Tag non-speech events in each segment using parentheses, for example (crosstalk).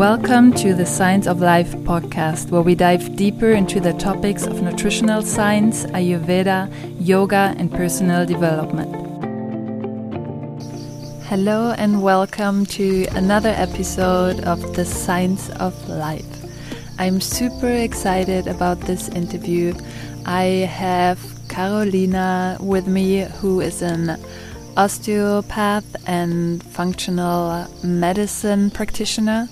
Welcome to the Science of Life podcast, where we dive deeper into the topics of nutritional science, Ayurveda, yoga, and personal development. Hello, and welcome to another episode of the Science of Life. I'm super excited about this interview. I have Karolina with me, who is an osteopath and functional medicine practitioner.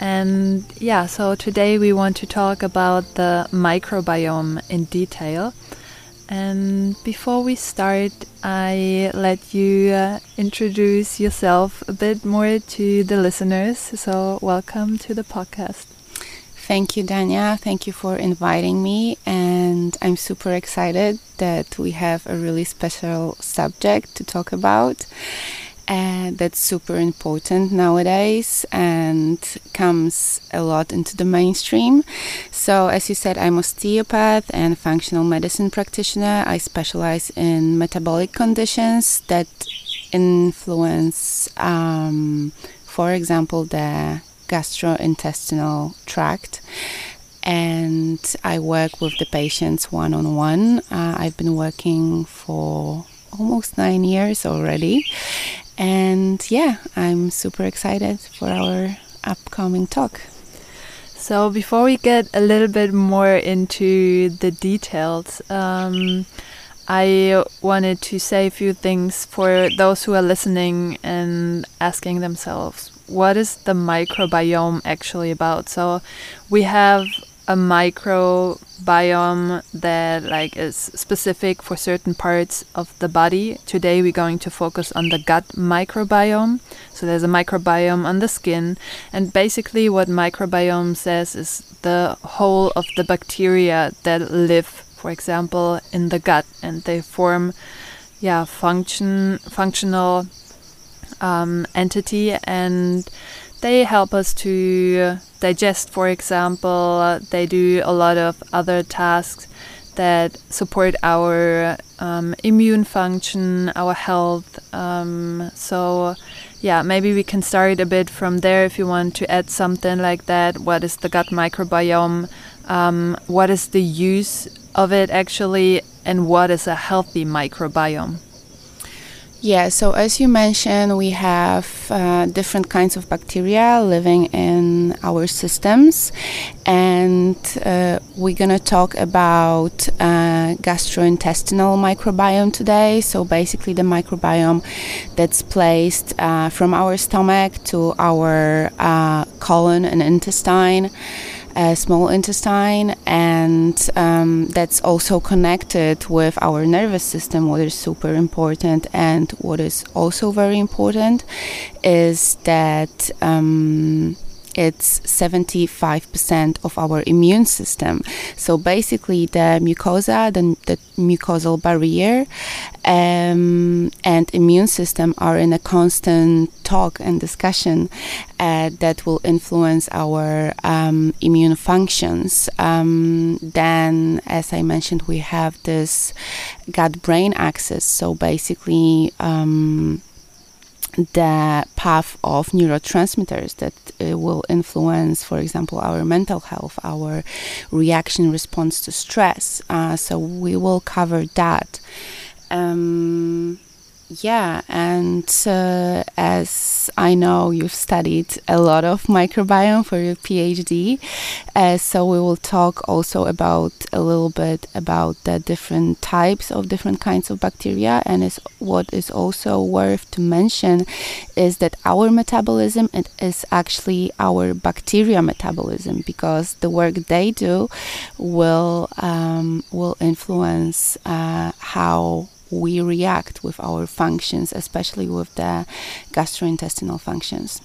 And yeah, so today we want to talk about the microbiome in detail. And before we start, I let you uh, introduce yourself a bit more to the listeners. So, welcome to the podcast. Thank you, Dania. Thank you for inviting me. And I'm super excited that we have a really special subject to talk about that's super important nowadays and comes a lot into the mainstream. So, as you said, I'm a osteopath and functional medicine practitioner. I specialize in metabolic conditions that influence, um, for example, the gastrointestinal tract. And I work with the patients one on one. I've been working for almost nine years already and yeah, I'm super excited for our upcoming talk. So, before we get a little bit more into the details, um, I wanted to say a few things for those who are listening and asking themselves, what is the microbiome actually about? So, we have a microbiome that like is specific for certain parts of the body. Today we're going to focus on the gut microbiome. So there's a microbiome on the skin and basically what microbiome says is the whole of the bacteria that live for example in the gut and they form yeah function functional um, entity and they help us to digest, for example. They do a lot of other tasks that support our um, immune function, our health. Um, so, yeah, maybe we can start a bit from there if you want to add something like that. What is the gut microbiome? Um, what is the use of it actually? And what is a healthy microbiome? Yeah, so as you mentioned, we have uh, different kinds of bacteria living in our systems, and uh, we're gonna talk about uh, gastrointestinal microbiome today. So basically, the microbiome that's placed uh, from our stomach to our uh, colon and intestine uh, small intestine, and um, that's also connected with our nervous system. What is super important, and what is also very important, is that. Um, it's 75% of our immune system. So basically, the mucosa, the, the mucosal barrier, um, and immune system are in a constant talk and discussion uh, that will influence our um, immune functions. Um, then, as I mentioned, we have this gut brain axis. So basically, um, the path of neurotransmitters that uh, will influence, for example, our mental health, our reaction response to stress. Uh, so we will cover that. Um, yeah, and uh, as I know you've studied a lot of microbiome for your PhD, uh, so we will talk also about a little bit about the different types of different kinds of bacteria. And is what is also worth to mention is that our metabolism it is actually our bacteria metabolism because the work they do will um, will influence uh, how we react with our functions, especially with the gastrointestinal functions.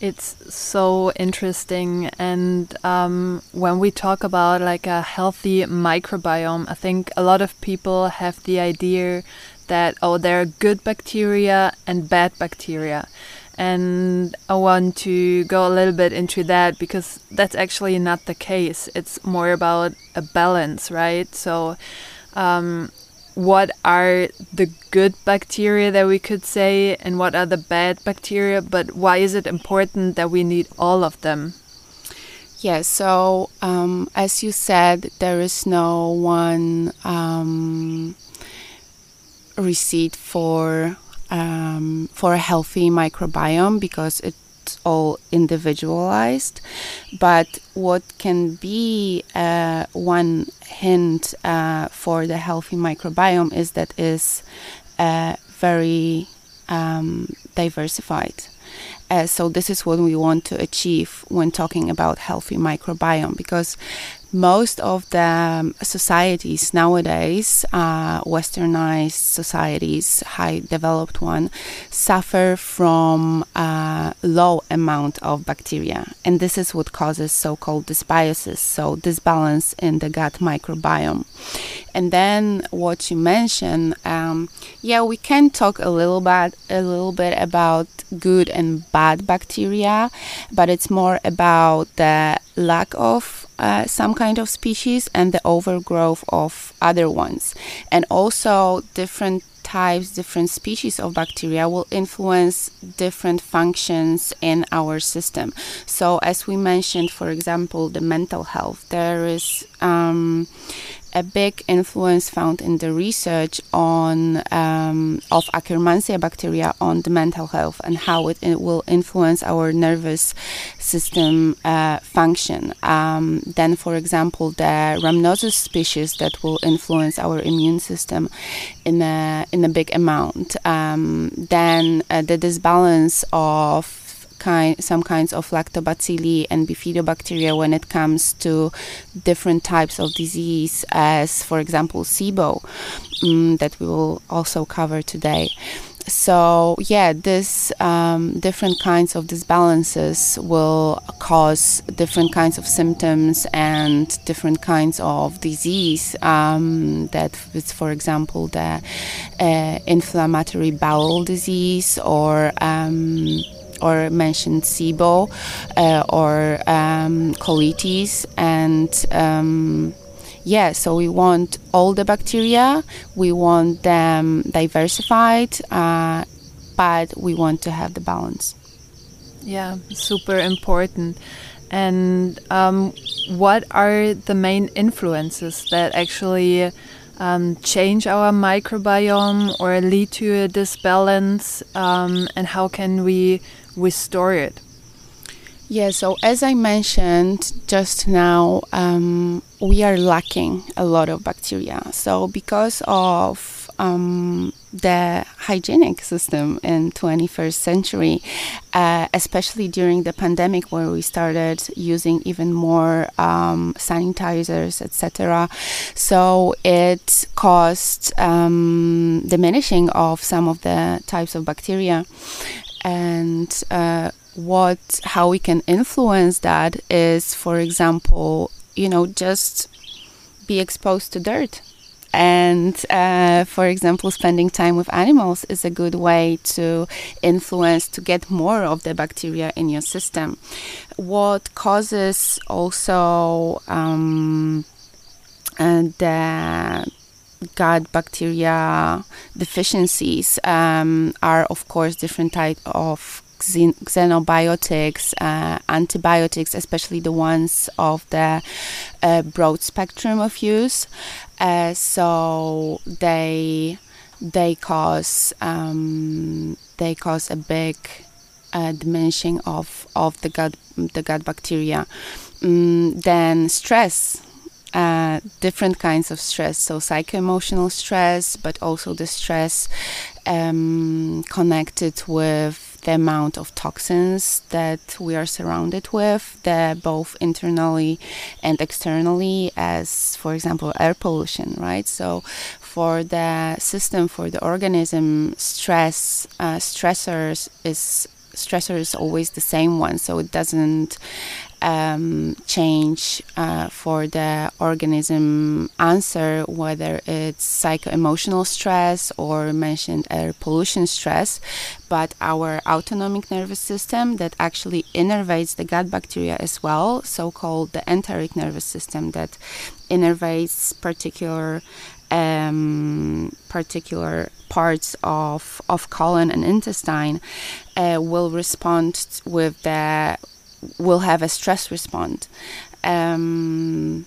It's so interesting, and um, when we talk about like a healthy microbiome, I think a lot of people have the idea that oh, there are good bacteria and bad bacteria, and I want to go a little bit into that because that's actually not the case. It's more about a balance, right? So. Um, what are the good bacteria that we could say and what are the bad bacteria, but why is it important that we need all of them? Yes, so um, as you said, there is no one um, receipt for um, for a healthy microbiome because it's all individualized. But what can be uh, one hint uh, for the healthy microbiome is that is uh, very um, diversified. Uh, so this is what we want to achieve when talking about healthy microbiome because most of the um, societies nowadays, uh, westernized societies, high developed one, suffer from a low amount of bacteria, and this is what causes so-called dysbiosis, so disbalance in the gut microbiome. And then what you mentioned, um, yeah, we can talk a little bit, a little bit about good and bad bacteria, but it's more about the lack of uh, some kind of species and the overgrowth of other ones. And also, different types, different species of bacteria will influence different functions in our system. So, as we mentioned, for example, the mental health, there is um, a big influence found in the research on um, of Akkermansia bacteria on the mental health and how it, it will influence our nervous system uh, function. Um, then, for example, the Rhamnosus species that will influence our immune system in a in a big amount. Um, then uh, the disbalance of kind, some kinds of lactobacilli and bifidobacteria when it comes to different types of disease, as for example SIBO, um, that we will also cover today. So yeah, this um, different kinds of disbalances will cause different kinds of symptoms and different kinds of disease. Um, that is, for example, the uh, inflammatory bowel disease or um, or mentioned SIBO uh, or um, colitis and um, yeah, so we want all the bacteria, we want them diversified, uh, but we want to have the balance. Yeah, super important. And um, what are the main influences that actually um, change our microbiome or lead to a disbalance? Um, and how can we restore it? Yeah, so as I mentioned just now, um, we are lacking a lot of bacteria. So because of um, the hygienic system in 21st century, uh, especially during the pandemic where we started using even more um, sanitizers, etc. So it caused um, diminishing of some of the types of bacteria and uh, what how we can influence that is for example you know just be exposed to dirt. And uh, for example spending time with animals is a good way to influence to get more of the bacteria in your system. What causes also um, and the gut bacteria deficiencies um, are, of course, different type of xenobiotics, uh, antibiotics, especially the ones of the uh, broad spectrum of use. Uh, so they they cause um, they cause a big uh, diminishing of, of the gut the gut bacteria. Um, then stress uh, different kinds of stress. So, psycho-emotional stress, but also the stress um, connected with the amount of toxins that we are surrounded with, the both internally and externally, as for example air pollution, right? So, for the system, for the organism, stress uh, stressors is stressor is always the same one, so it doesn't um, change uh, for the organism answer, whether it's psycho-emotional stress or mentioned air pollution stress, but our autonomic nervous system that actually innervates the gut bacteria as well, so-called the enteric nervous system that innervates particular um, particular parts of, of colon and intestine uh, will respond with the will have a stress response um,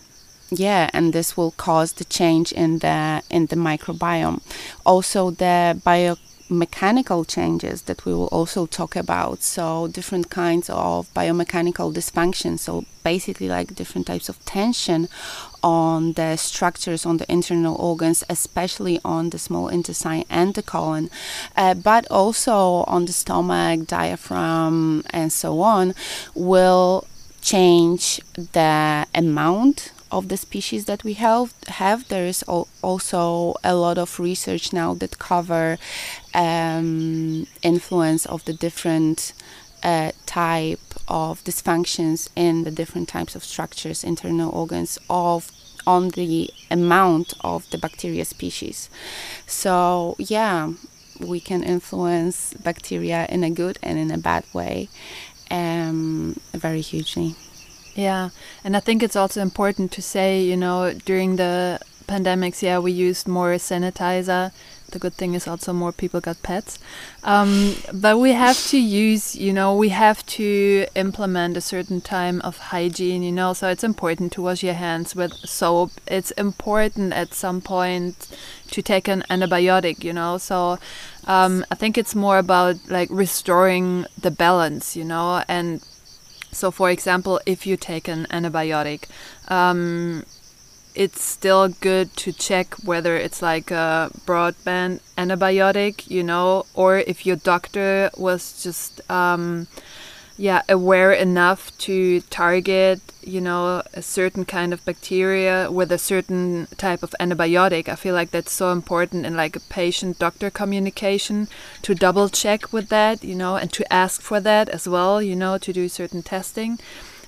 yeah and this will cause the change in the in the microbiome also the bio mechanical changes that we will also talk about. So, different kinds of biomechanical dysfunction. So, basically, like different types of tension on the structures on the internal organs, especially on the small intestine and the colon, uh, but also on the stomach, diaphragm, and so on, will change the amount of the species that we have, have. There is also a lot of research now that cover um, influence of the different uh, type of dysfunctions in the different types of structures, internal organs of on the amount of the bacteria species. So yeah, we can influence bacteria in a good and in a bad way um, very hugely. Yeah, and I think it's also important to say, you know, during the pandemics, yeah, we used more sanitizer. The good thing is also more people got pets. Um, but we have to use, you know, we have to implement a certain time of hygiene, you know, so it's important to wash your hands with soap. It's important at some point to take an antibiotic, you know, so um, I think it's more about like restoring the balance, you know, and so, for example, if you take an antibiotic, um, it's still good to check whether it's like a broadband antibiotic, you know, or if your doctor was just um, yeah aware enough to target you know a certain kind of bacteria with a certain type of antibiotic. I feel like that's so important in like a patient doctor communication to double check with that you know and to ask for that as well you know to do certain testing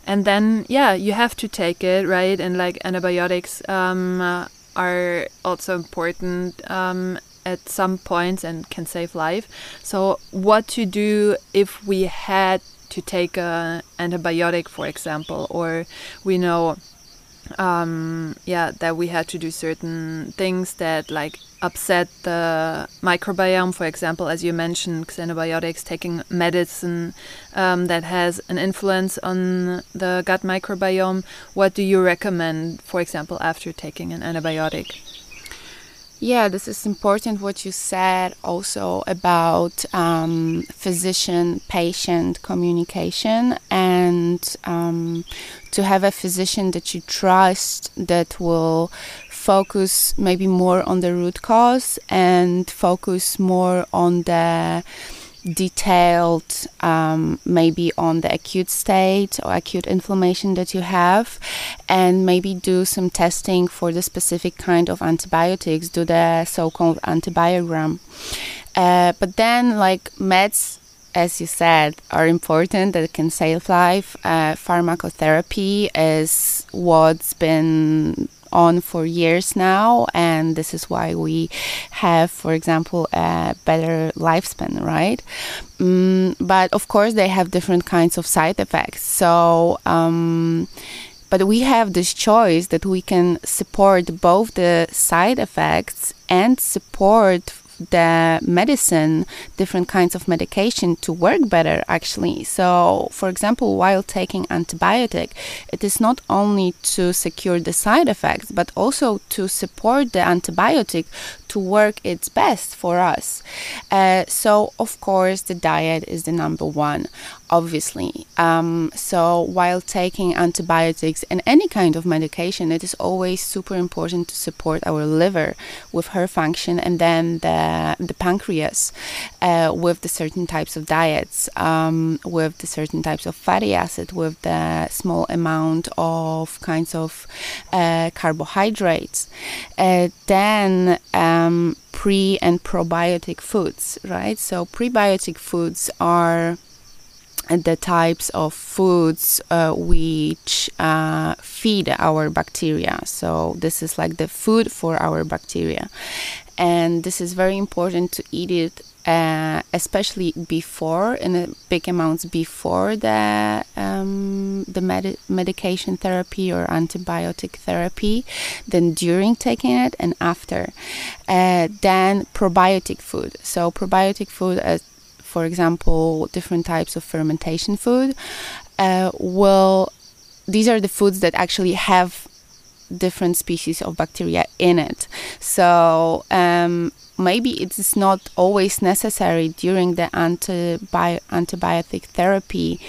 and then yeah you have to take it right? And like antibiotics um, uh, are also important um, at some points and can save life. So what to do if we had to take an antibiotic, for example, or we know, um, yeah, that we had to do certain things that like upset the microbiome. For example, as you mentioned, xenobiotics, taking medicine um, that has an influence on the gut microbiome. What do you recommend, for example, after taking an antibiotic? Yeah, this is important what you said also about um, physician patient communication and um, to have a physician that you trust that will focus maybe more on the root cause and focus more on the detailed um, maybe on the acute state or acute inflammation that you have and maybe do some testing for the specific kind of antibiotics do the so-called antibiogram uh, but then like meds as you said, are important that can save life. Uh, pharmacotherapy is what's been on for years now, and this is why we have, for example, a better lifespan, right? Mm, but of course, they have different kinds of side effects. So, um, but we have this choice that we can support both the side effects and support the medicine, different kinds of medication to work better actually. So, for example, while taking antibiotic, it is not only to secure the side effects, but also to support the antibiotic to work its best for us. Uh, so, of course, the diet is the number one, obviously. Um, so, while taking antibiotics and any kind of medication, it is always super important to support our liver with her function and then the, the pancreas uh, with the certain types of diets, um, with the certain types of fatty acid, with the small amount of kinds of uh, carbohydrates. Uh, then, um, um, pre and probiotic foods, right? So, prebiotic foods are the types of foods uh, which uh, feed our bacteria. So, this is like the food for our bacteria. And this is very important to eat it uh, especially before in a big amounts before the um, the med- medication therapy or antibiotic therapy, then during taking it and after. Uh, then probiotic food. So probiotic food, uh, for example, different types of fermentation food, uh, will these are the foods that actually have different species of bacteria in it. So um, maybe it is not always necessary during the antibi- antibiotic therapy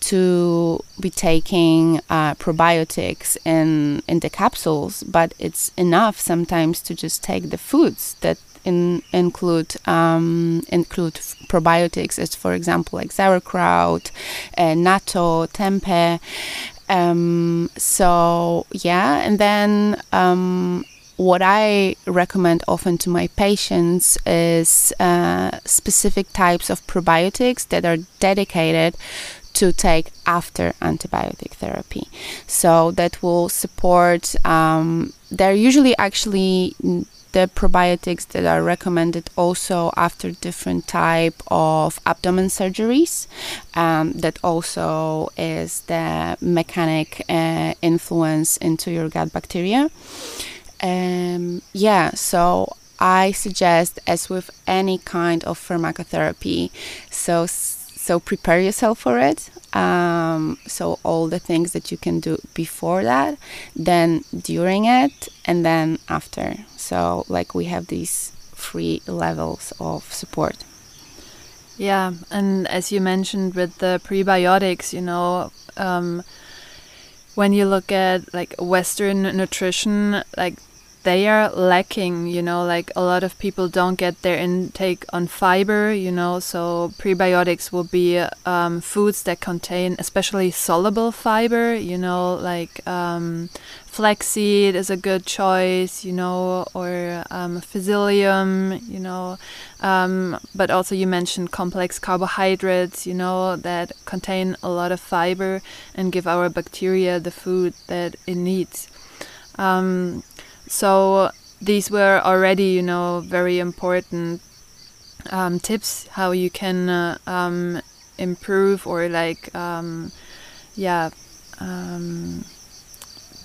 to be taking uh, probiotics in in the capsules, but it's enough sometimes to just take the foods that in, include um, include probiotics, as for example like sauerkraut, uh, natto, tempeh. Um, so yeah, and then um, what I recommend often to my patients is uh, specific types of probiotics that are dedicated to take after antibiotic therapy. So that will support, um, they're usually actually the probiotics that are recommended also after different type of abdomen surgeries um, that also is the mechanic uh, influence into your gut bacteria um, yeah, so I suggest, as with any kind of pharmacotherapy, so so prepare yourself for it. Um, so all the things that you can do before that, then during it, and then after. So like we have these three levels of support. Yeah, and as you mentioned with the prebiotics, you know. Um, when you look at like Western nutrition, like they are lacking you know like a lot of people don't get their intake on fiber you know so prebiotics will be um, foods that contain especially soluble fiber you know like um, flaxseed is a good choice you know or um, you know um, but also you mentioned complex carbohydrates you know that contain a lot of fiber and give our bacteria the food that it needs. Um, so these were already, you know, very important um, tips how you can uh, um, improve or like, um, yeah, um,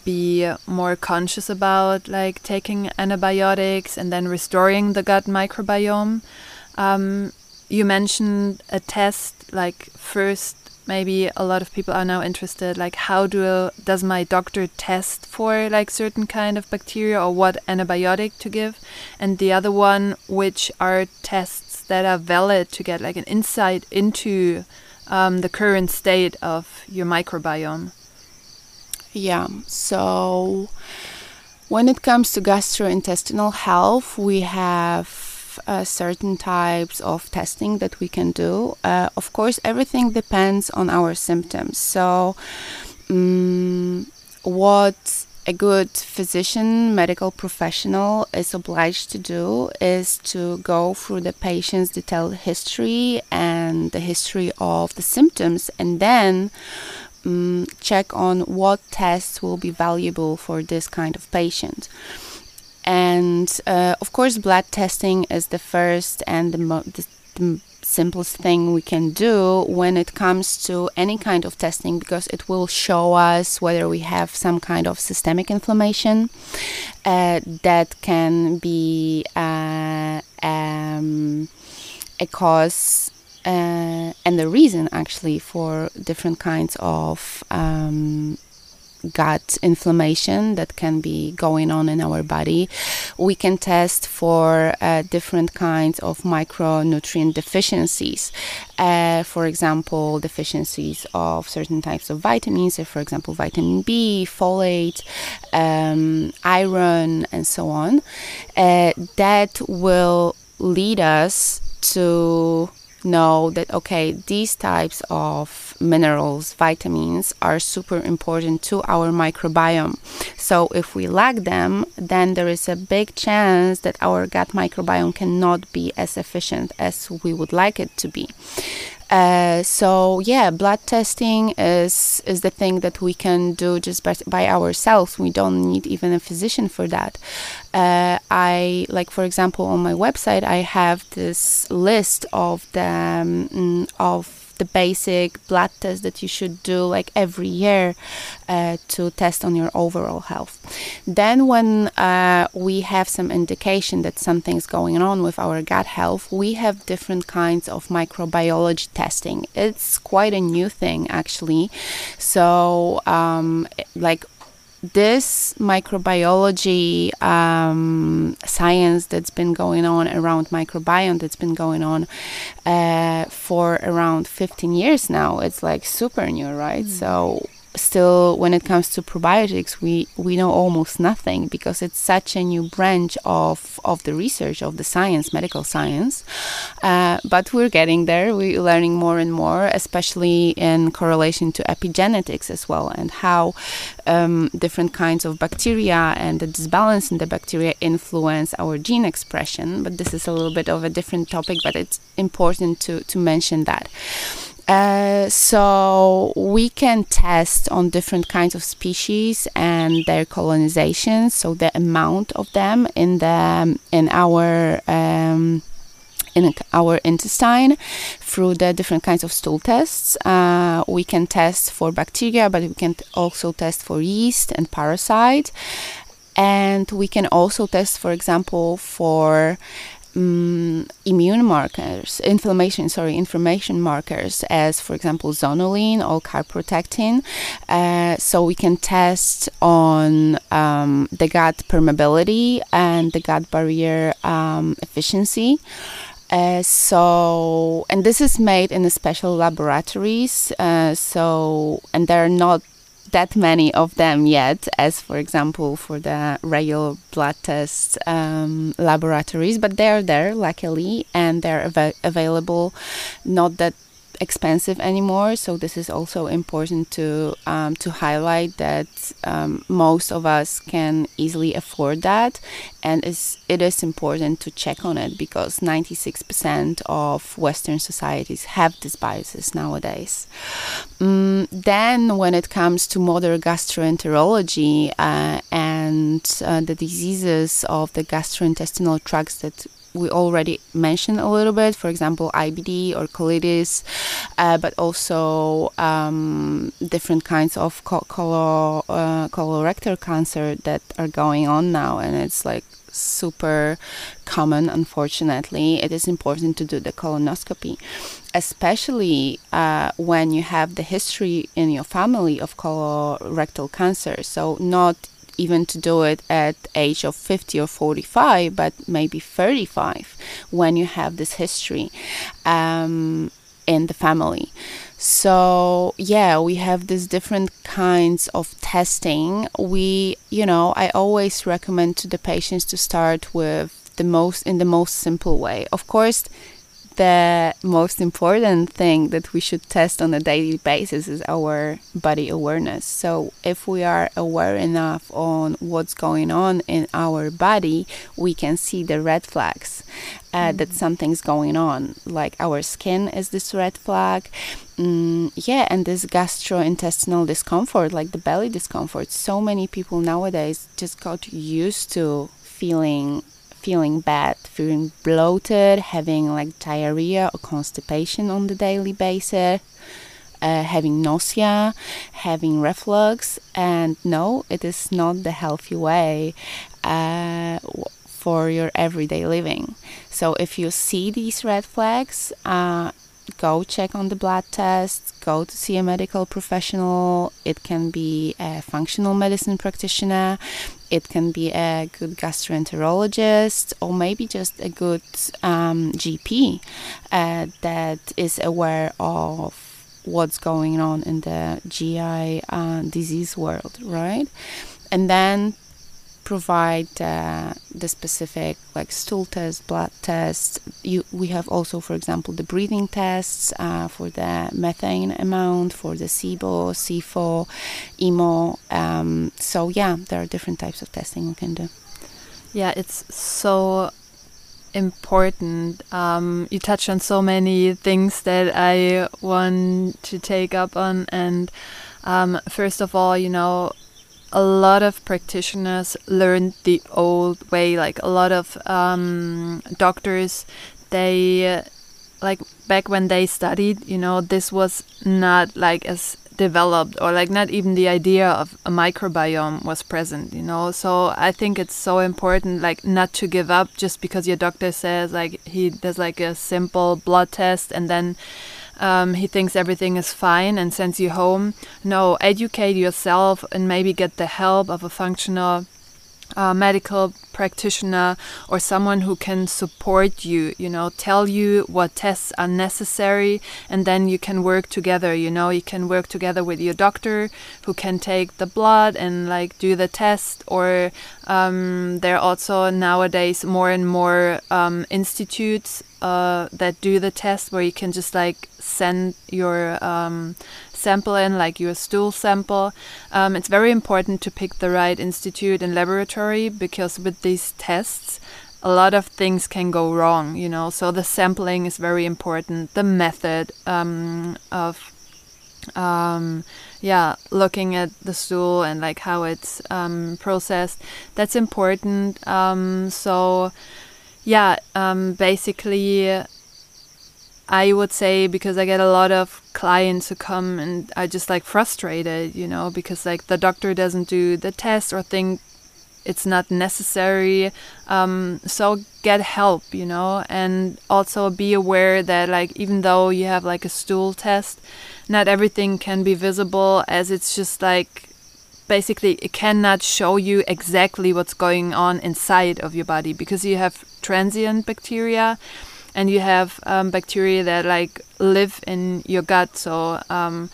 be more conscious about like taking antibiotics and then restoring the gut microbiome. Um, you mentioned a test like first maybe a lot of people are now interested like how do does my doctor test for like certain kind of bacteria or what antibiotic to give? And the other one which are tests that are valid to get like an insight into um, the current state of your microbiome. Yeah so when it comes to gastrointestinal health we have uh, certain types of testing that we can do. Uh, of course, everything depends on our symptoms. So, um, what a good physician, medical professional is obliged to do is to go through the patient's detailed history and the history of the symptoms and then um, check on what tests will be valuable for this kind of patient. And uh, of course, blood testing is the first and the, mo- the, the simplest thing we can do when it comes to any kind of testing because it will show us whether we have some kind of systemic inflammation uh, that can be uh, um, a cause uh, and the reason actually for different kinds of um, gut inflammation that can be going on in our body. We can test for uh, different kinds of micronutrient deficiencies. Uh, for example, deficiencies of certain types of vitamins, for example, vitamin B, folate, um, iron, and so on. Uh, that will lead us to know that okay these types of minerals vitamins are super important to our microbiome. So if we lack them then there is a big chance that our gut microbiome cannot be as efficient as we would like it to be Uh, so yeah, blood testing is is the thing that we can do just by, by ourselves. We don't need even a physician for that. Uh, I like, for example, on my website, I have this list of the um, of the basic blood test that you should do like every year uh, to test on your overall health. Then, when uh, we have some indication that something's going on with our gut health, we have different kinds of microbiology testing. It's quite a new thing, actually. So, um, like this microbiology um, science that's been going on around microbiome that's been going on uh, for around 15 years now it's like super new right mm. so still when it comes to probiotics we we know almost nothing because it's such a new branch of of the research of the science medical science uh, but we're getting there we're learning more and more especially in correlation to epigenetics as well and how um, different kinds of bacteria and the disbalance in the bacteria influence our gene expression but this is a little bit of a different topic but it's important to to mention that uh, so we can test on different kinds of species and their colonization. So the amount of them in the in our um, in our intestine through the different kinds of stool tests. Uh, we can test for bacteria, but we can also test for yeast and parasite. And we can also test, for example, for um, immune markers, inflammation, sorry, inflammation markers, as for example zonulin or calprotectin. Uh, so we can test on um, the gut permeability and the gut barrier um, efficiency. Uh, so, and this is made in special laboratories. Uh, so, and there are not that many of them yet, as for example for the regular blood test um, laboratories, but they're there luckily and they're av- available. Not that expensive anymore. So this is also important to um, to highlight that um, most of us can easily afford that, and is it is important to check on it because 96% of Western societies have dysbiosis nowadays. Um, then, when it comes to modern gastroenterology uh, and uh, the diseases of the gastrointestinal tracts that we already mentioned a little bit, for example, IBD or colitis, uh, but also um, different kinds of color, uh, colorectal cancer that are going on now, and it's like super common unfortunately. It is important to do the colonoscopy especially uh, when you have the history in your family of colorectal cancer. So not even to do it at age of 50 or 45 but maybe 35 when you have this history um, in the family. So yeah we have these different kinds of testing. We you know i always recommend to the patients to start with the most in the most simple way. Of course the most important thing that we should test on a daily basis is our body awareness. So if we are aware enough on what's going on in our body, we can see the red flags uh, mm-hmm. that something's going on. Like our skin is this red flag. Mm, yeah, and this gastrointestinal discomfort, like the belly discomfort. So many people nowadays just got used to feeling feeling bad, feeling bloated, having like diarrhea or constipation on the daily basis, uh, having nausea, having reflux, and no, it is not the healthy way uh, for your everyday living. So if you see these red flags, uh, go check on the blood tests, go to see a medical professional. It can be a functional medicine practitioner, it can be a good gastroenterologist, or maybe just a good um, GP uh, that is aware of what's going on in the GI uh, disease world, right? And then provide uh, the specific like stool test, blood test. You, we have also, for example, the breathing tests uh, for the methane amount, for the SIBO, SIFO, IMO. Um, so yeah, there are different types of testing we can do. Yeah, it's so important. Um, you touched on so many things that I want to take up on, and um, first of all, you know, a lot of practitioners learned the old way. Like a lot of um, doctors, they like back when they studied, you know, this was not like as developed or like not even the idea of a microbiome was present you know so i think it's so important like not to give up just because your doctor says like he does like a simple blood test and then um, he thinks everything is fine and sends you home. No educate yourself and maybe get the help of a functional uh, medical practitioner or someone who can support you you know tell you what tests are necessary and then you can work together you know. You can work together with your doctor who can take the blood and like do the test or um, there are also nowadays more and more um, institutes uh, that do the test where you can just like send your um, sample in, like your stool sample. Um, it's very important to pick the right institute and laboratory because with these tests, a lot of things can go wrong, you know. So the sampling is very important. The method um, of, um, yeah, looking at the stool and like how it's um, processed, that's important. Um, so, yeah, um, basically I would say because I get a lot of clients who come and are just like frustrated, you know, because like the doctor doesn't do the test or think it's not necessary. Um, so get help, you know, and also be aware that like even though you have like a stool test, not everything can be visible as it's just like basically it cannot show you exactly what's going on inside of your body because you have transient bacteria and you have um, bacteria that like live in your gut. So um,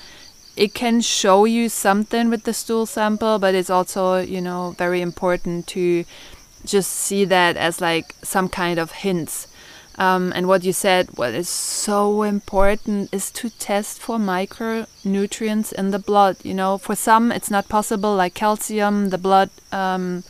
it can show you something with the stool sample, but it's also you know very important to just see that as like some kind of hints. Um, and what you said, what is so important is to test for micronutrients in the blood. You know, for some it's not possible, like calcium, the blood um,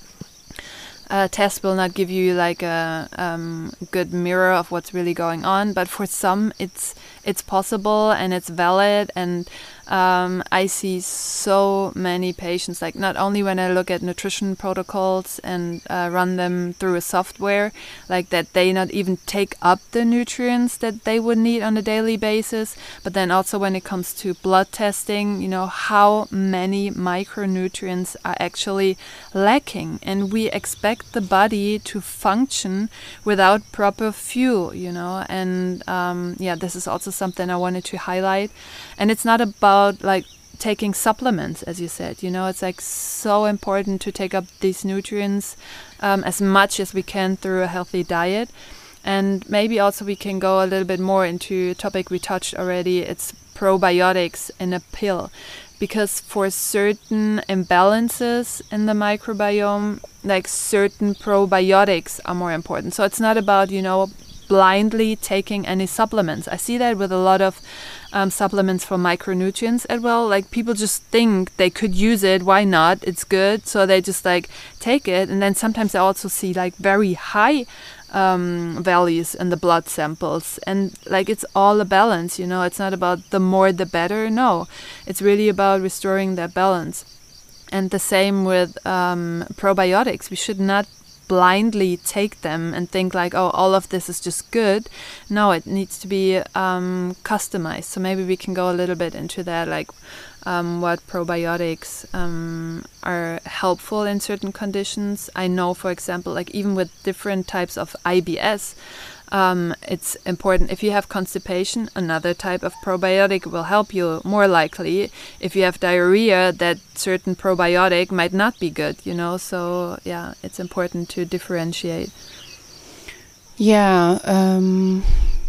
a test will not give you like a um, good mirror of what's really going on but for some it's it's possible and it's valid and um, I see so many patients, like not only when I look at nutrition protocols and uh, run them through a software, like that they not even take up the nutrients that they would need on a daily basis, but then also when it comes to blood testing, you know, how many micronutrients are actually lacking. And we expect the body to function without proper fuel, you know, and um, yeah, this is also something I wanted to highlight. And it's not about like taking supplements, as you said. You know, it's like so important to take up these nutrients um, as much as we can through a healthy diet. And maybe also we can go a little bit more into a topic we touched already. It's probiotics in a pill. Because for certain imbalances in the microbiome, like certain probiotics are more important. So it's not about, you know, blindly taking any supplements. I see that with a lot of um, supplements for micronutrients as well. Like people just think they could use it. Why not? It's good. So they just like take it. And then sometimes I also see like very high um, values in the blood samples. And like it's all a balance, you know, it's not about the more the better. No, it's really about restoring that balance. And the same with um, probiotics. We should not blindly take them and think like, oh, all of this is just good. No, it needs to be um, customized. So maybe we can go a little bit into that, like um, what probiotics um, are helpful in certain conditions. I know, for example, like even with different types of IBS, um, it's important. If you have constipation, another type of probiotic will help you more likely. If you have diarrhea, that certain probiotic might not be good, you know. So, yeah, it's important to differentiate. Yeah, um,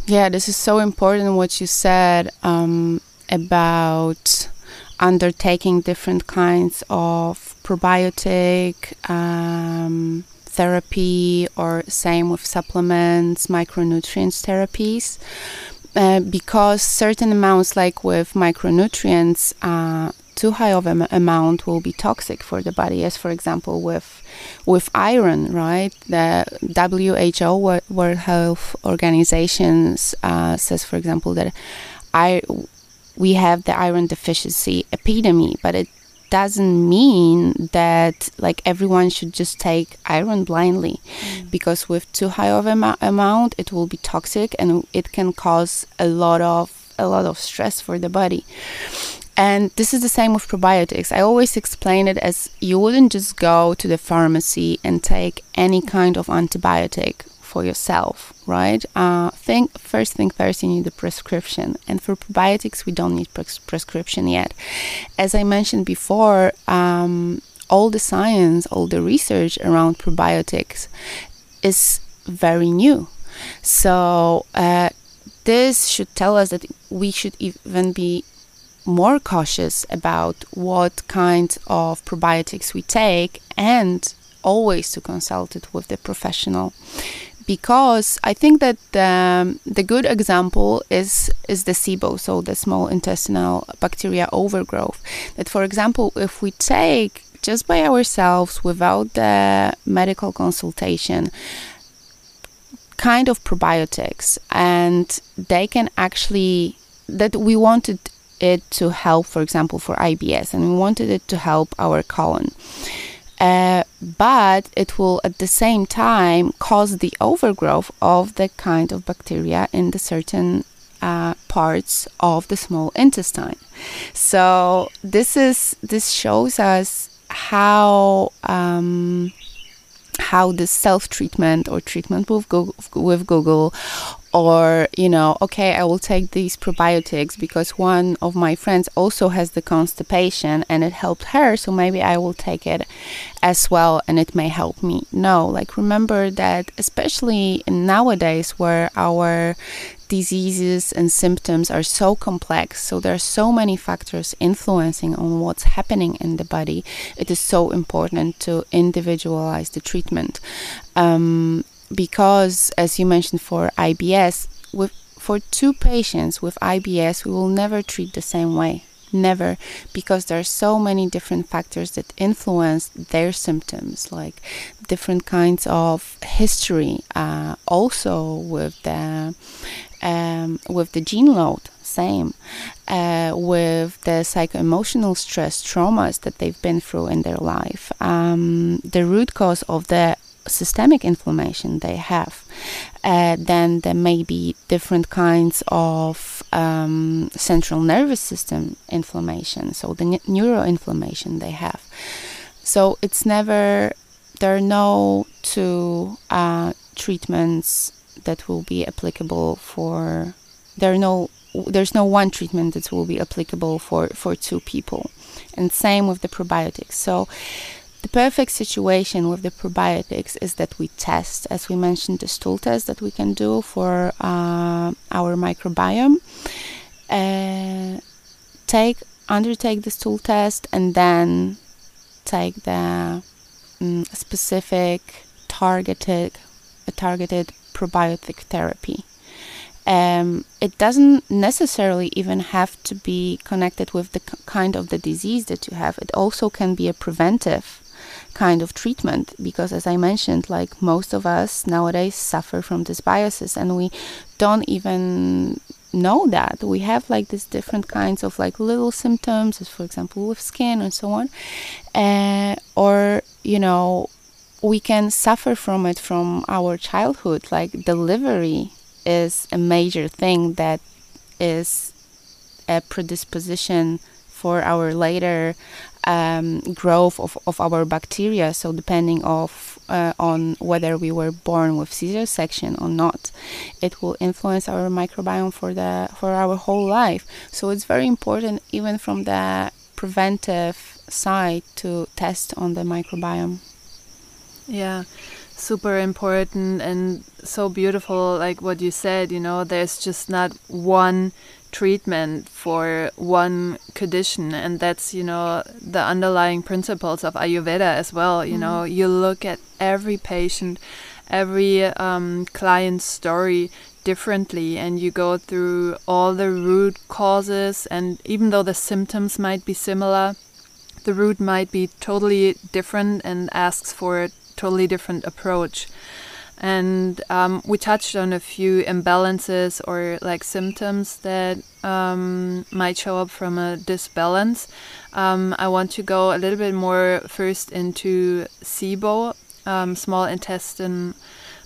yeah, this is so important what you said um, about undertaking different kinds of probiotic um, therapy or same with supplements, micronutrients therapies. Uh, because certain amounts, like with micronutrients, uh, too high of an amount will be toxic for the body as for example with with iron right the WHO World Health Organization uh, says for example that I we have the iron deficiency epidemic but it doesn't mean that like everyone should just take iron blindly mm. because with too high of an amount it will be toxic and it can cause a lot of a lot of stress for the body. And this is the same with probiotics. I always explain it as you wouldn't just go to the pharmacy and take any kind of antibiotic for yourself, right? Uh, think first thing first, you need a prescription, and for probiotics, we don't need pres- prescription yet. As I mentioned before, um, all the science, all the research around probiotics is very new. So uh, this should tell us that we should even be more cautious about what kind of probiotics we take and always to consult it with the professional because I think that the good example is is the SIBO, so the small intestinal bacteria overgrowth. That, for example, if we take just by ourselves without the medical consultation kind of probiotics and they can actually that we wanted it to help for example for IBS and we wanted it to help our colon uh, but it will at the same time cause the overgrowth of the kind of bacteria in the certain uh, parts of the small intestine. So this is this shows us how um, how the self treatment or treatment with Google, with Google or you know okay i will take these probiotics because one of my friends also has the constipation and it helped her so maybe i will take it as well and it may help me. No like remember that especially nowadays where our diseases and symptoms are so complex so there are so many factors influencing on what's happening in the body it is so important to individualize the treatment. Um, because, as you mentioned, for IBS, with, for two patients with IBS, we will never treat the same way. Never, because there are so many different factors that influence their symptoms, like different kinds of history. Uh, also, with the um, with the gene load, same. Uh, with the psycho-emotional stress traumas that they've been through in their life, um, the root cause of the systemic inflammation they have, uh, then there may be different kinds of um, central nervous system inflammation, so the neuroinflammation they have. So it's never, there are no two uh, treatments that will be applicable for, there are no, there's no one treatment that will be applicable for, for two people. And same with the probiotics. So the perfect situation with the probiotics is that we test, as we mentioned, the stool test that we can do for uh, our microbiome. Uh, take undertake the stool test and then take the um, specific targeted a targeted probiotic therapy. Um, it doesn't necessarily even have to be connected with the kind of the disease that you have. It also can be a preventive kind of treatment because as i mentioned like most of us nowadays suffer from dysbiosis and we don't even know that. We have like these different kinds of like little symptoms for example with skin and so on uh, or you know we can suffer from it from our childhood. Like delivery is a major thing that is a predisposition for our later um, growth of, of our bacteria. So depending of uh, on whether we were born with Caesar section or not, it will influence our microbiome for the for our whole life. So it's very important, even from the preventive side, to test on the microbiome. Yeah super important and so beautiful like what you said you know there's just not one treatment for one condition and that's you know the underlying principles of ayurveda as well you mm. know you look at every patient every um, client's story differently and you go through all the root causes and even though the symptoms might be similar the root might be totally different and asks for a totally different approach. And um, we touched on a few imbalances or like symptoms that um, might show up from a disbalance. Um, I want to go a little bit more first into SIBO, um, small intestine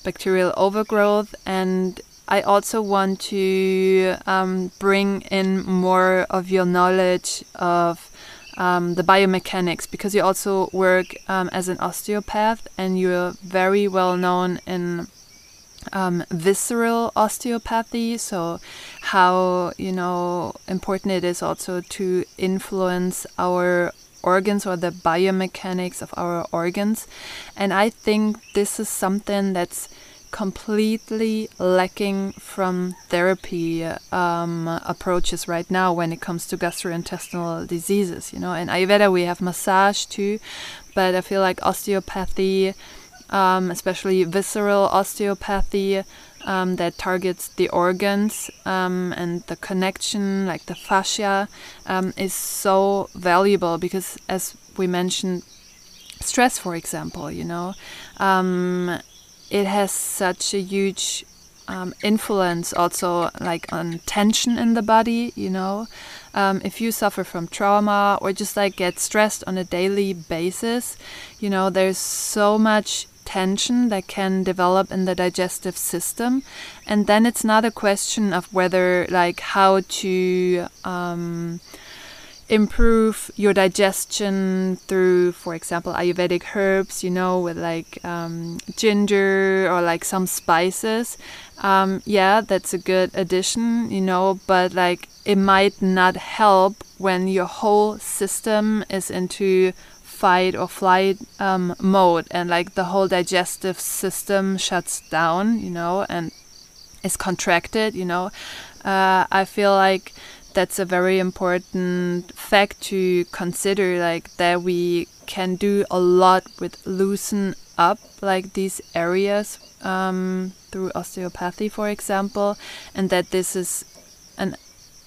bacterial overgrowth, and I also want to um, bring in more of your knowledge of um, the biomechanics because you also work um, as an osteopath and you're very well known in um, visceral osteopathy. So, how you know important it is also to influence our organs or the biomechanics of our organs. And I think this is something that's completely lacking from therapy um, approaches right now when it comes to gastrointestinal diseases. You know, in Ayurveda we have massage too, but I feel like osteopathy, um, especially visceral osteopathy, um, that targets the organs um, and the connection, like the fascia, um, is so valuable because, as we mentioned, stress, for example, you know, um, it has such a huge um, influence also like on tension in the body you know? Um, if you suffer from trauma or just like get stressed on a daily basis you know there's so much tension that can develop in the digestive system. And then it's not a question of whether like how to um, improve your digestion through, for example, Ayurvedic herbs, you know, with like um, ginger or like some spices. Um, yeah, that's a good addition, you know, but like it might not help when your whole system is into fight or flight um, mode and like the whole digestive system shuts down, you know, and is contracted, you know. Uh, I feel like that's a very important fact to consider like that we can do a lot with loosen up like these areas um, through osteopathy for example and that this is an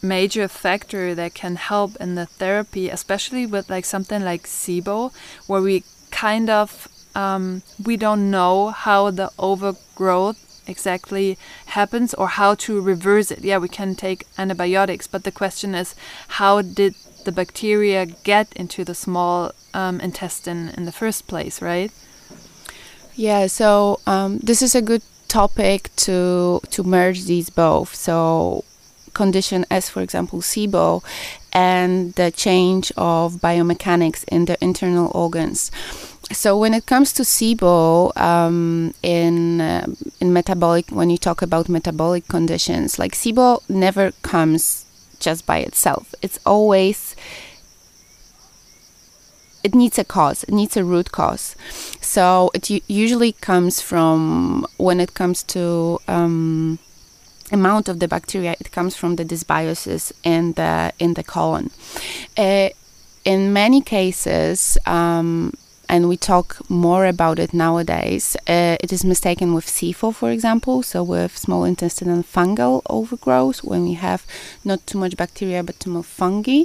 major factor that can help in the therapy especially with like something like SIBO where we kind of um, we don't know how the overgrowth exactly happens or how to reverse it. Yeah, we can take antibiotics, but the question is how did the bacteria get into the small um, intestine in the first place, right? Yeah, so um, this is a good topic to to merge these both. So condition as for example SIBO and the change of biomechanics in the internal organs so when it comes to SIBO um, in uh, in metabolic, when you talk about metabolic conditions, like SIBO never comes just by itself. It's always it needs a cause. It needs a root cause. So it usually comes from when it comes to um, amount of the bacteria. It comes from the dysbiosis in the in the colon. Uh, in many cases. Um, and we talk more about it nowadays. Uh, it is mistaken with SIFO, for example, so with small intestinal fungal overgrowth, when we have not too much bacteria but too much fungi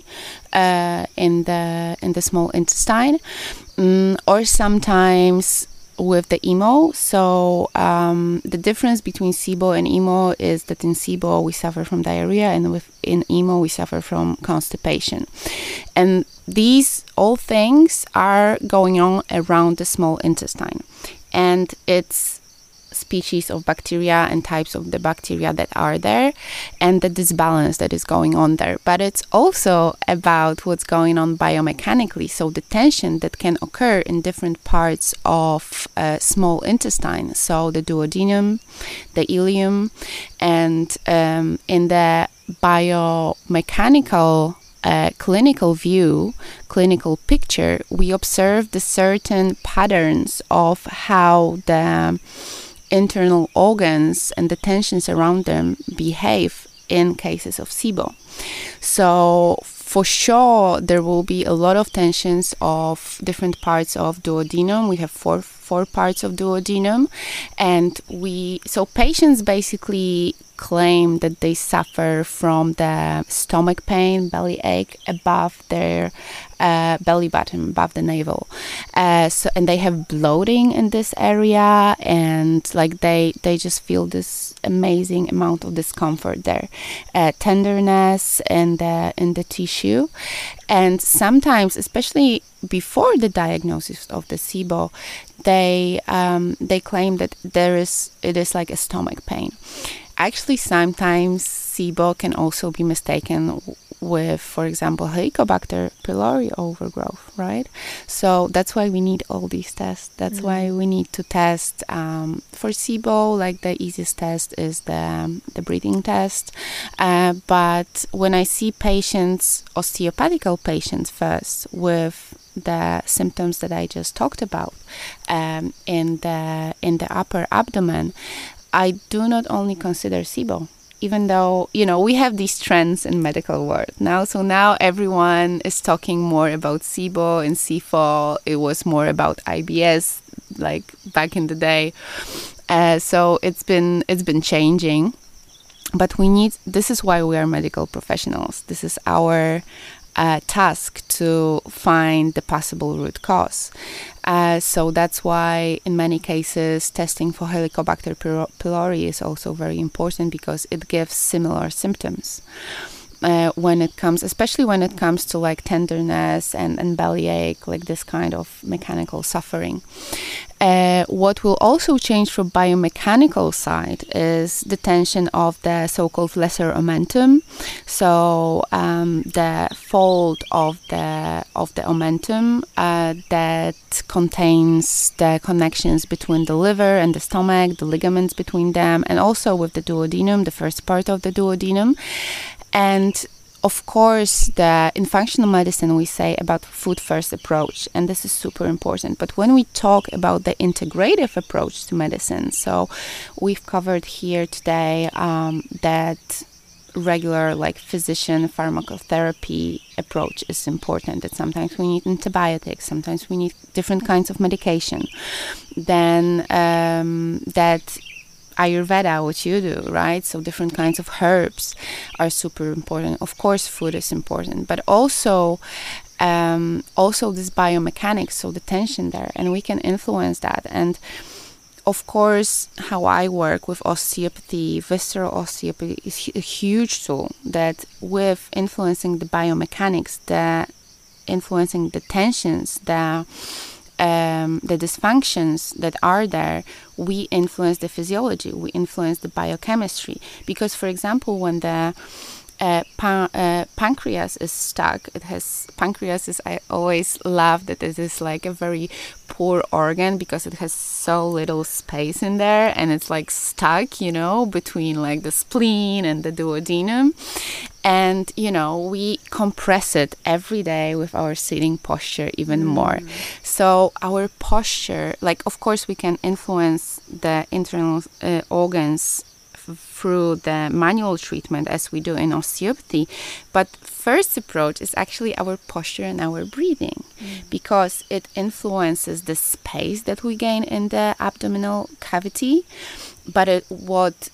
uh, in the in the small intestine, um, or sometimes with the IMO. So um, the difference between SIBO and IMO is that in SIBO we suffer from diarrhea, and with in IMO we suffer from constipation. And these all things are going on around the small intestine, and it's species of bacteria and types of the bacteria that are there and the disbalance that is going on there. But it's also about what's going on biomechanically. So the tension that can occur in different parts of a small intestine, so the duodenum, the ileum, and um, in the biomechanical uh, clinical view, clinical picture, we observe the certain patterns of how the internal organs and the tensions around them behave in cases of SIBO. So for sure there will be a lot of tensions of different parts of duodenum. We have four four parts of duodenum and we so patients basically claim that they suffer from the stomach pain, belly ache above their uh, belly button, above the navel. Uh, so and they have bloating in this area, and like they they just feel this amazing amount of discomfort there, uh, tenderness in the in the tissue, and sometimes, especially before the diagnosis of the SIBO, they um, they claim that there is it is like a stomach pain. Actually, sometimes SIBO can also be mistaken with, for example, Helicobacter pylori overgrowth, right? So that's why we need all these tests. That's mm-hmm. why we need to test um, for SIBO. Like the easiest test is the the breathing test. Uh, but when I see patients, osteopathical patients first with the symptoms that I just talked about um, in the in the upper abdomen, I do not only consider SIBO even though you know we have these trends in medical world now. So now everyone is talking more about SIBO and SIFO it was more about IBS like back in the day. Uh, so it's been it's been changing. But we need this is why we are medical professionals. This is our uh, task to find the possible root cause. Uh, so that's why, in many cases, testing for Helicobacter pylori is also very important because it gives similar symptoms uh, when it comes, especially when it comes to like tenderness and, and bellyache, like this kind of mechanical suffering. Uh, what will also change from biomechanical side is the tension of the so-called lesser omentum. So um, the fold of the of the omentum uh, that contains the connections between the liver and the stomach, the ligaments between them, and also with the duodenum, the first part of the duodenum. And of course, the in functional medicine we say about food first approach, and this is super important. But when we talk about the integrative approach to medicine, so we've covered here today um, that regular like physician pharmacotherapy approach is important that sometimes we need antibiotics sometimes we need different kinds of medication then um, that Ayurveda, what you do, right? So different kinds of herbs are super important. Of course, food is important, but also um, also this biomechanics, so the tension there, and we can influence that. And of course, how I work with osteopathy, visceral osteopathy is a huge tool that with influencing the biomechanics, the influencing the tensions, the um, the dysfunctions that are there, we influence the physiology, we influence the biochemistry. Because, for example, when the uh, pan- uh, pancreas is stuck. It has pancreas is I always love that it is like a very poor organ because it has so little space in there and it's like stuck, you know, between like the spleen and the duodenum. And you know, we compress it every day with our sitting posture even mm. more. So our posture, like of course, we can influence the internal uh, organs through the manual treatment as we do in osteopathy. But first approach is actually our posture and our breathing mm. because it influences the space that we gain in the abdominal cavity. But it, what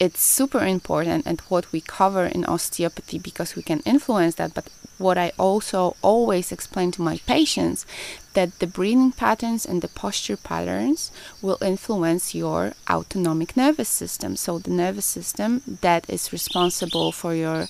it's super important and what we cover in osteopathy because we can influence that but what i also always explain to my patients that the breathing patterns and the posture patterns will influence your autonomic nervous system. So, the nervous system that is responsible for your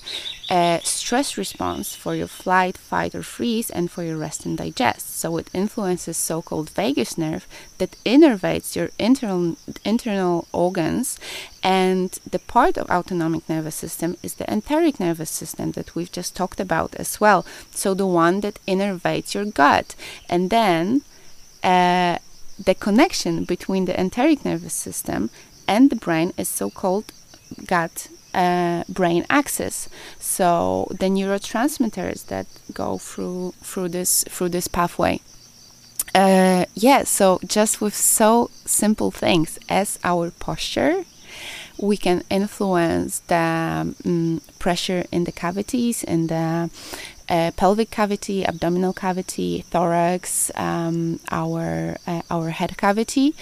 uh, stress response, for your flight, fight, or freeze, and for your rest and digest. So, it influences so called vagus nerve that innervates your internal, internal organs. And the part of autonomic nervous system is the enteric nervous system that we've just talked about as well. So, the one that innervates your gut. And then uh, the connection between the enteric nervous system and the brain is so called gut uh, brain axis. So the neurotransmitters that go through through this through this pathway. Uh, yeah, so just with so simple things as our posture, we can influence the um, pressure in the cavities in the uh, pelvic cavity, abdominal cavity, thorax, um, our uh, our head cavity,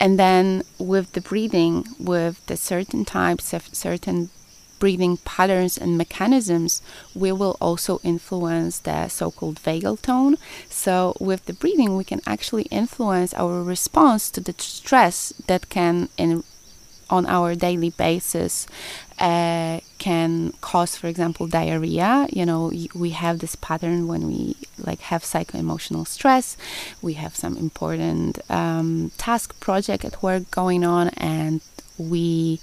And then with the breathing, with the certain types of certain breathing patterns and mechanisms, we will also influence the so called vagal tone. So, with the breathing, we can actually influence our response to the stress that can, in, on our daily basis, uh, can cause, for example, diarrhea. You know, we have this pattern when we like have psycho-emotional stress. We have some important um, task project at work going on, and we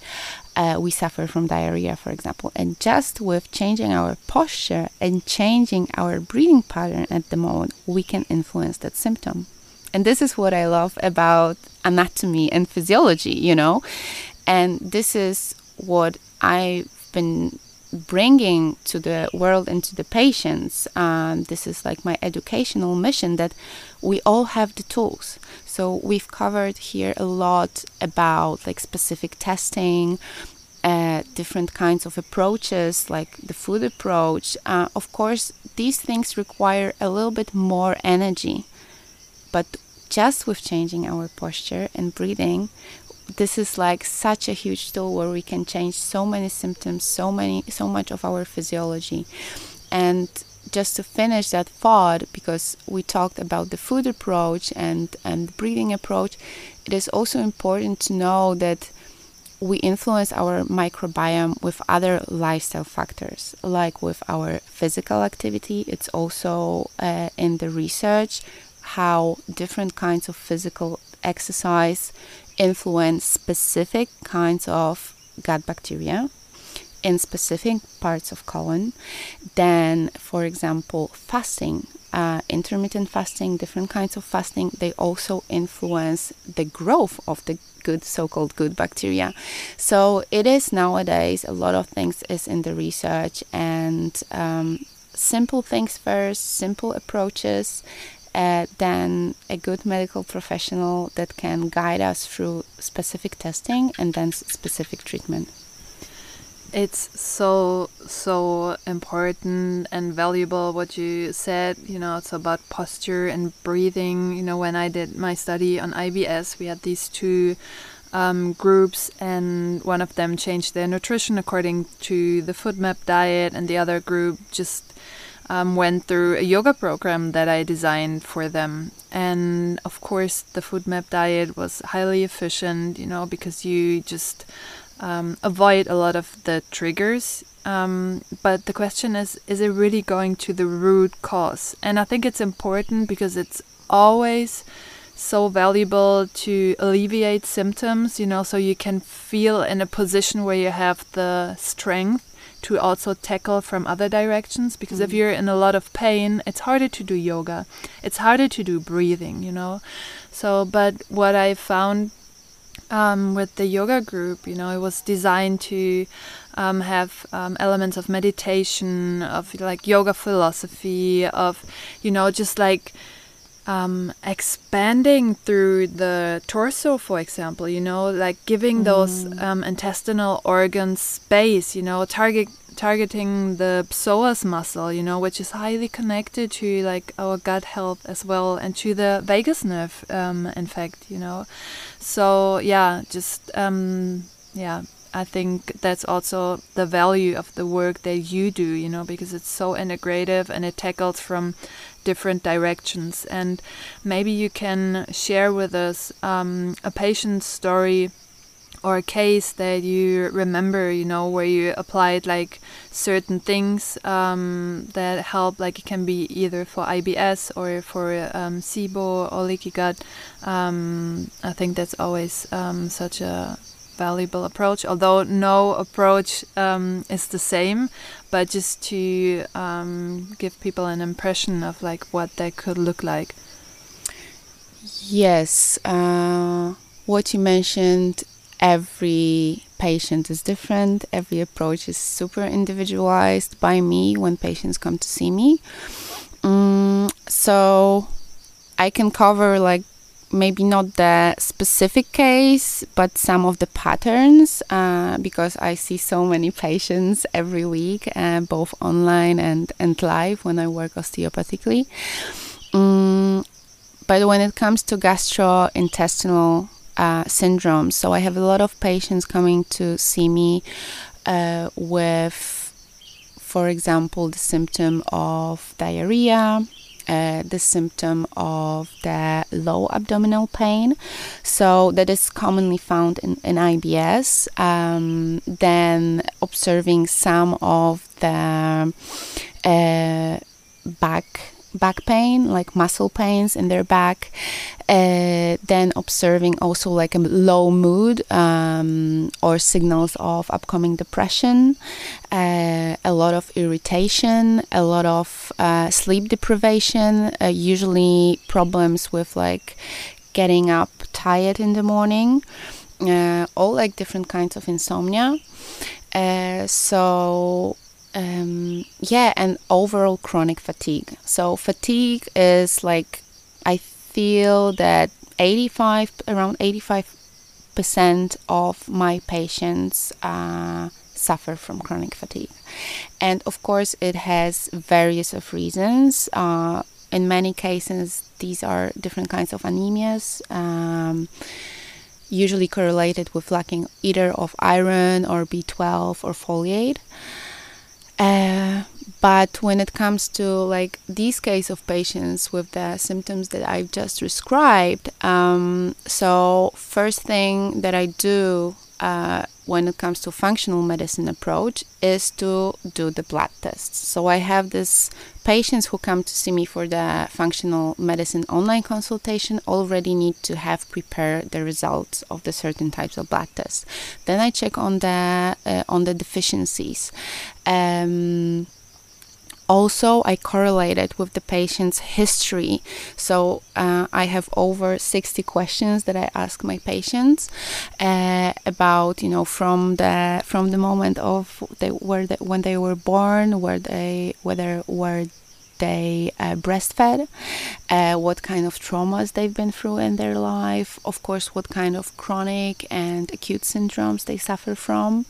uh, we suffer from diarrhea, for example. And just with changing our posture and changing our breathing pattern at the moment, we can influence that symptom. And this is what I love about anatomy and physiology, you know. And this is what I've been bringing to the world and to the patients. Um, this is like my educational mission that we all have the tools. So we've covered here a lot about like specific testing, uh, different kinds of approaches, like the food approach. Uh, of course, these things require a little bit more energy, but just with changing our posture and breathing, this is like such a huge tool where we can change so many symptoms, so many, so much of our physiology. And just to finish that thought, because we talked about the food approach and and breathing approach, it is also important to know that we influence our microbiome with other lifestyle factors, like with our physical activity. It's also uh, in the research how different kinds of physical exercise influence specific kinds of gut bacteria in specific parts of colon. Then for example fasting uh, intermittent fasting different kinds of fasting they also influence the growth of the good so-called good bacteria. So it is nowadays a lot of things is in the research and um, simple things first simple approaches uh, than a good medical professional that can guide us through specific testing and then specific treatment. It's so so important and valuable what you said. You know, it's about posture and breathing. You know, when I did my study on IBS, we had these two um, groups, and one of them changed their nutrition according to the FODMAP diet, and the other group just um, went through a yoga program that I designed for them. And of course, the FODMAP diet was highly efficient, you know, because you just um, avoid a lot of the triggers. Um, but the question is is it really going to the root cause? And I think it's important because it's always so valuable to alleviate symptoms, you know, so you can feel in a position where you have the strength to also tackle from other directions because mm. if you're in a lot of pain it's harder to do yoga it's harder to do breathing you know so but what i found um, with the yoga group you know it was designed to um, have um, elements of meditation of like yoga philosophy of you know just like um, expanding through the torso, for example, you know, like giving mm. those um, intestinal organs space, you know, target targeting the psoas muscle, you know, which is highly connected to like our gut health as well, and to the vagus nerve, um, in fact, you know. So yeah, just um, yeah, I think that's also the value of the work that you do, you know, because it's so integrative and it tackles from different directions. And maybe you can share with us um, a patient story or a case that you remember, you know, where you applied like certain things um, that help, like it can be either for IBS or for um, SIBO or leaky gut. Um, I think that's always um, such a valuable approach, although no approach um, is the same, but just to um, give people an impression of like what that could look like. Yes, uh, what you mentioned, every patient is different, every approach is super individualized by me when patients come to see me. Um, so I can cover like maybe not the specific case, but some of the patterns uh, because I see so many patients every week, uh, both online and, and live when I work osteopathically. Um, but when it comes to gastrointestinal uh, syndromes. So I have a lot of patients coming to see me uh, with, for example, the symptom of diarrhea. Uh, the symptom of the low abdominal pain. So, that is commonly found in, in IBS. Um, then, observing some of the uh, back back pain, like muscle pains in their back. Uh, then observing also like a low mood um, or signals of upcoming depression, uh, a lot of irritation, a lot of uh, sleep deprivation, uh, usually problems with like getting up tired in the morning, uh, all like different kinds of insomnia. Uh, so um, yeah, and overall chronic fatigue. So fatigue is like I feel that 85 around 85 percent of my patients uh, suffer from chronic fatigue, and of course it has various of reasons. Uh, in many cases, these are different kinds of anemias. Um, usually correlated with lacking either of iron or B12 or folate. Uh, but when it comes to like these case of patients with the symptoms that I've just described, um, so first thing that I do uh, when it comes to functional medicine approach is to do the blood tests. So I have this patients who come to see me for the functional medicine online consultation already need to have prepared the results of the certain types of blood tests. Then I check on the uh, on the deficiencies. Um, also i correlate it with the patient's history. So uh, i have over 60 questions that i ask my patients uh, about you know from the from the moment of they were when they were born where they whether were they uh, breastfed, uh, what kind of traumas they've been through in their life, of course, what kind of chronic and acute syndromes they suffer from,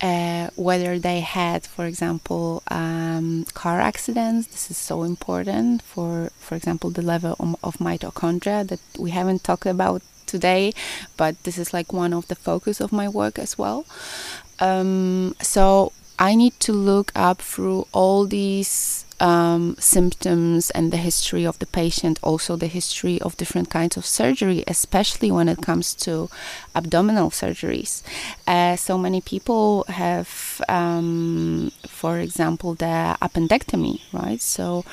uh, whether they had, for example, um, car accidents. This is so important for, for example, the level of, of mitochondria that we haven't talked about today, but this is like one of the focus of my work as well. Um, so I need to look up through all these um, symptoms and the history of the patient, also the history of different kinds of surgery, especially when it comes to abdominal surgeries. Uh, so many people have, um, for example, the appendectomy, right? So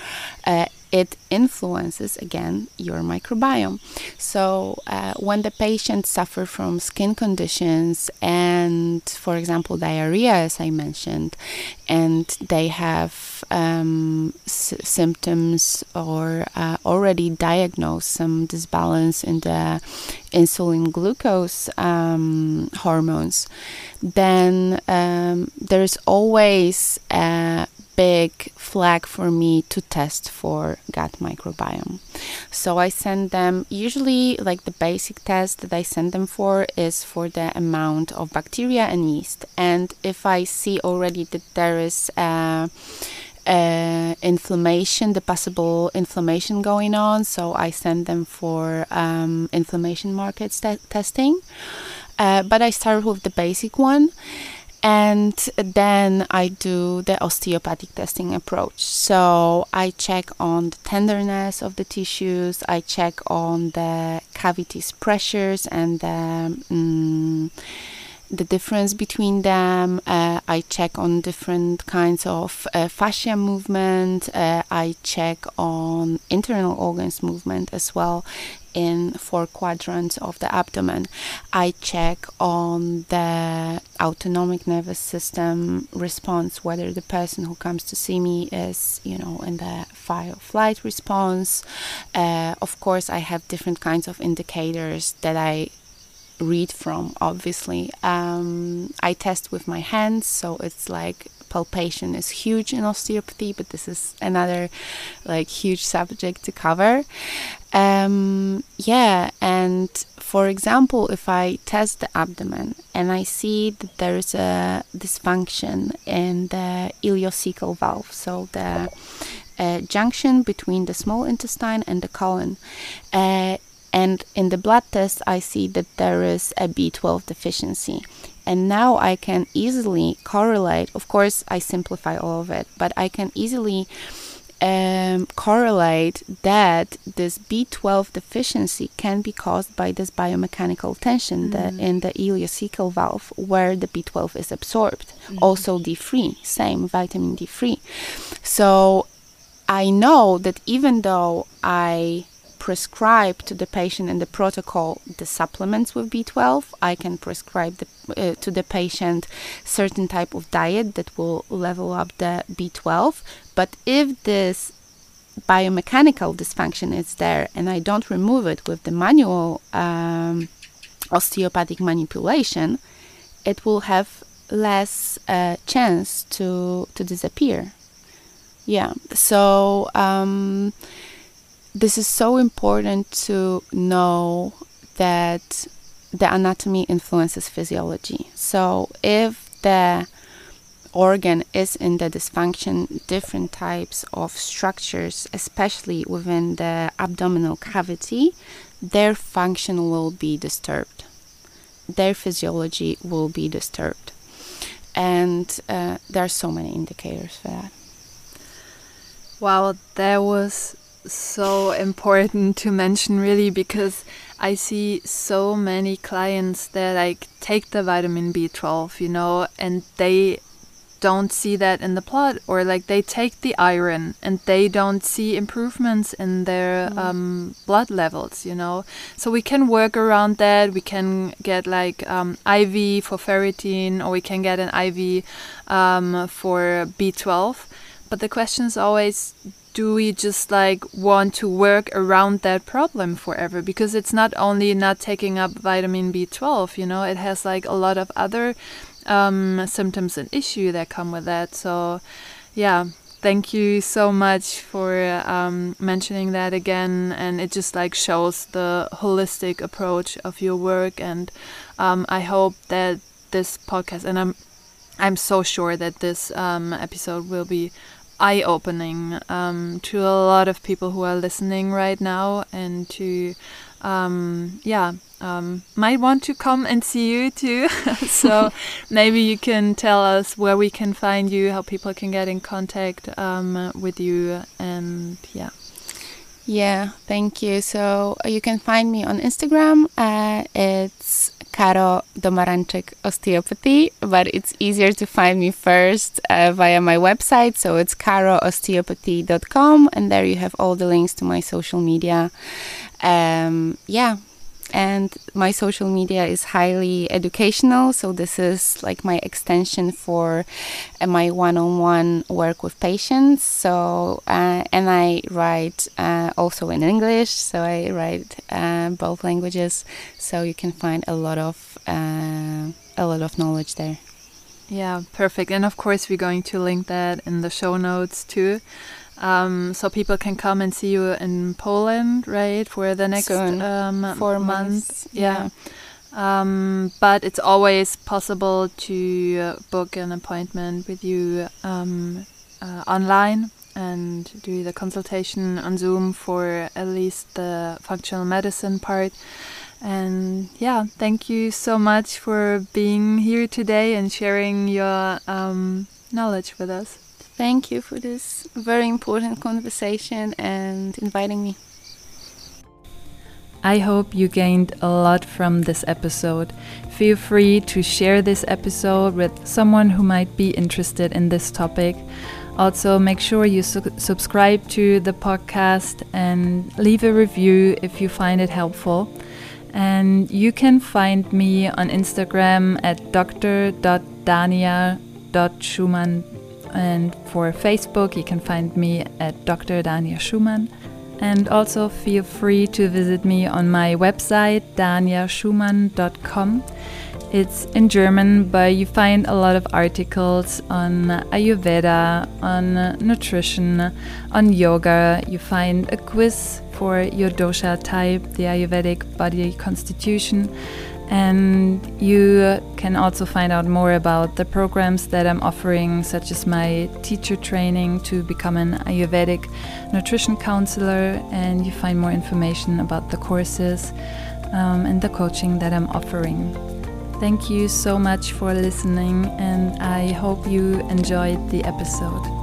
uh, it influences again your microbiome. So, uh, when the patient suffer from skin conditions and, for example, diarrhea, as I mentioned, and they have um, s- symptoms or uh, already diagnosed some disbalance in the insulin glucose um, hormones, then um, there's always a big flag for me to test for gut microbiome. So I send them usually like the basic test that I send them for is for the amount of bacteria and yeast. And if I see already that there is uh, uh, inflammation, the possible inflammation going on, so I send them for um, inflammation markers te- testing. Uh, but I start with the basic one and then I do the osteopathic testing approach. So I check on the tenderness of the tissues, I check on the cavities pressures and the um, the difference between them. Uh, I check on different kinds of uh, fascia movement. Uh, I check on internal organs movement as well in four quadrants of the abdomen. I check on the autonomic nervous system response, whether the person who comes to see me is, you know, in the fight or flight response. Uh, of course, I have different kinds of indicators that I read from obviously. Um, i test with my hands so it's like palpation is huge in osteopathy but this is another like huge subject to cover. Um, yeah and for example if i test the abdomen and i see that there is a dysfunction in the ileocecal valve so the uh, junction between the small intestine and the colon uh, And in the blood test, I see that there is a B12 deficiency. And now I can easily correlate, of course, I simplify all of it, but I can easily um, correlate that this B12 deficiency can be caused by this biomechanical tension mm. in the ileocecal valve where the B12 is absorbed. Mm. Also, D3, same vitamin D3. So I know that even though I prescribe to the patient in the protocol the supplements with B12. I can prescribe the, uh, to the patient certain type of diet that will level up the B12. But if this biomechanical dysfunction is there and I don't remove it with the manual um, osteopathic manipulation, it will have less uh, chance to to disappear. Yeah. So. Um, this is so important to know that the anatomy influences physiology. So if the organ is in the dysfunction, different types of structures, especially within the abdominal cavity, their function will be disturbed. Their physiology will be disturbed. And uh, there are so many indicators for that. Wow, there was so important to mention really because I see so many clients that like take the vitamin B12, you know, and they don't see that in the blood or like they take the iron and they don't see improvements in their mm. um, blood levels you know? So we can work around that. We can get like um, iv for ferritin or we can get an iv um, for b12 but the question is always do we just like want to work around that problem forever? Because it's not only not taking up vitamin b12 you know it has like a lot of other um, symptoms and issue that come with that. So yeah thank you so much for um, mentioning that again and it just like shows the holistic approach of your work and um, i hope that this podcast and i'm i'm so sure that this um, episode will be eye opening um, to a lot of people who are listening right now and to um, yeah um, might want to come and see you too. (laughs) So (laughs) maybe you can tell us where we can find you how people can get in contact um, with you and yeah. Yeah thank you. So uh, you can find me on instagram uh, it's Karo Domaranczyk Osteopathy, but it's easier to find me first uh, via my website. So it's karoosteopathy.com, and there you have all the links to my social media. Um, yeah, and my social media is highly educational so this is like my extension for uh, my one-on-one work with patients. So uh, and i write uh, also in english so i write uh, both languages. So you can find a lot of uh, a lot of knowledge there. Yeah perfect. And of course we're going to link that in the show notes too um, so people can come and see you in Poland, right, for the next um, four months. Yeah. yeah. Um, but it's always possible to uh, book an appointment with you um, uh, online and do the consultation on Zoom for at least the functional medicine part. And yeah, thank you so much for being here today and sharing your um, knowledge with us. Thank you for this very important conversation and inviting me. I hope you gained a lot from this episode. Feel free to share this episode with someone who might be interested in this topic. Also, make sure you su subscribe to the podcast and leave a review if you find it helpful. And you can find me on Instagram at dr.dania.schumann and for Facebook, you can find me at Dr. Dania Schumann. And also feel free to visit me on my website, daniaschumann.com. It's in German, but you find a lot of articles on Ayurveda, on nutrition, on yoga. You find a quiz for your dosha type, the Ayurvedic body constitution And you can also find out more about the programs that I'm offering, such as my teacher training to become an Ayurvedic nutrition counselor. And you find more information about the courses um, and the coaching that I'm offering. Thank you so much for listening, and I hope you enjoyed the episode.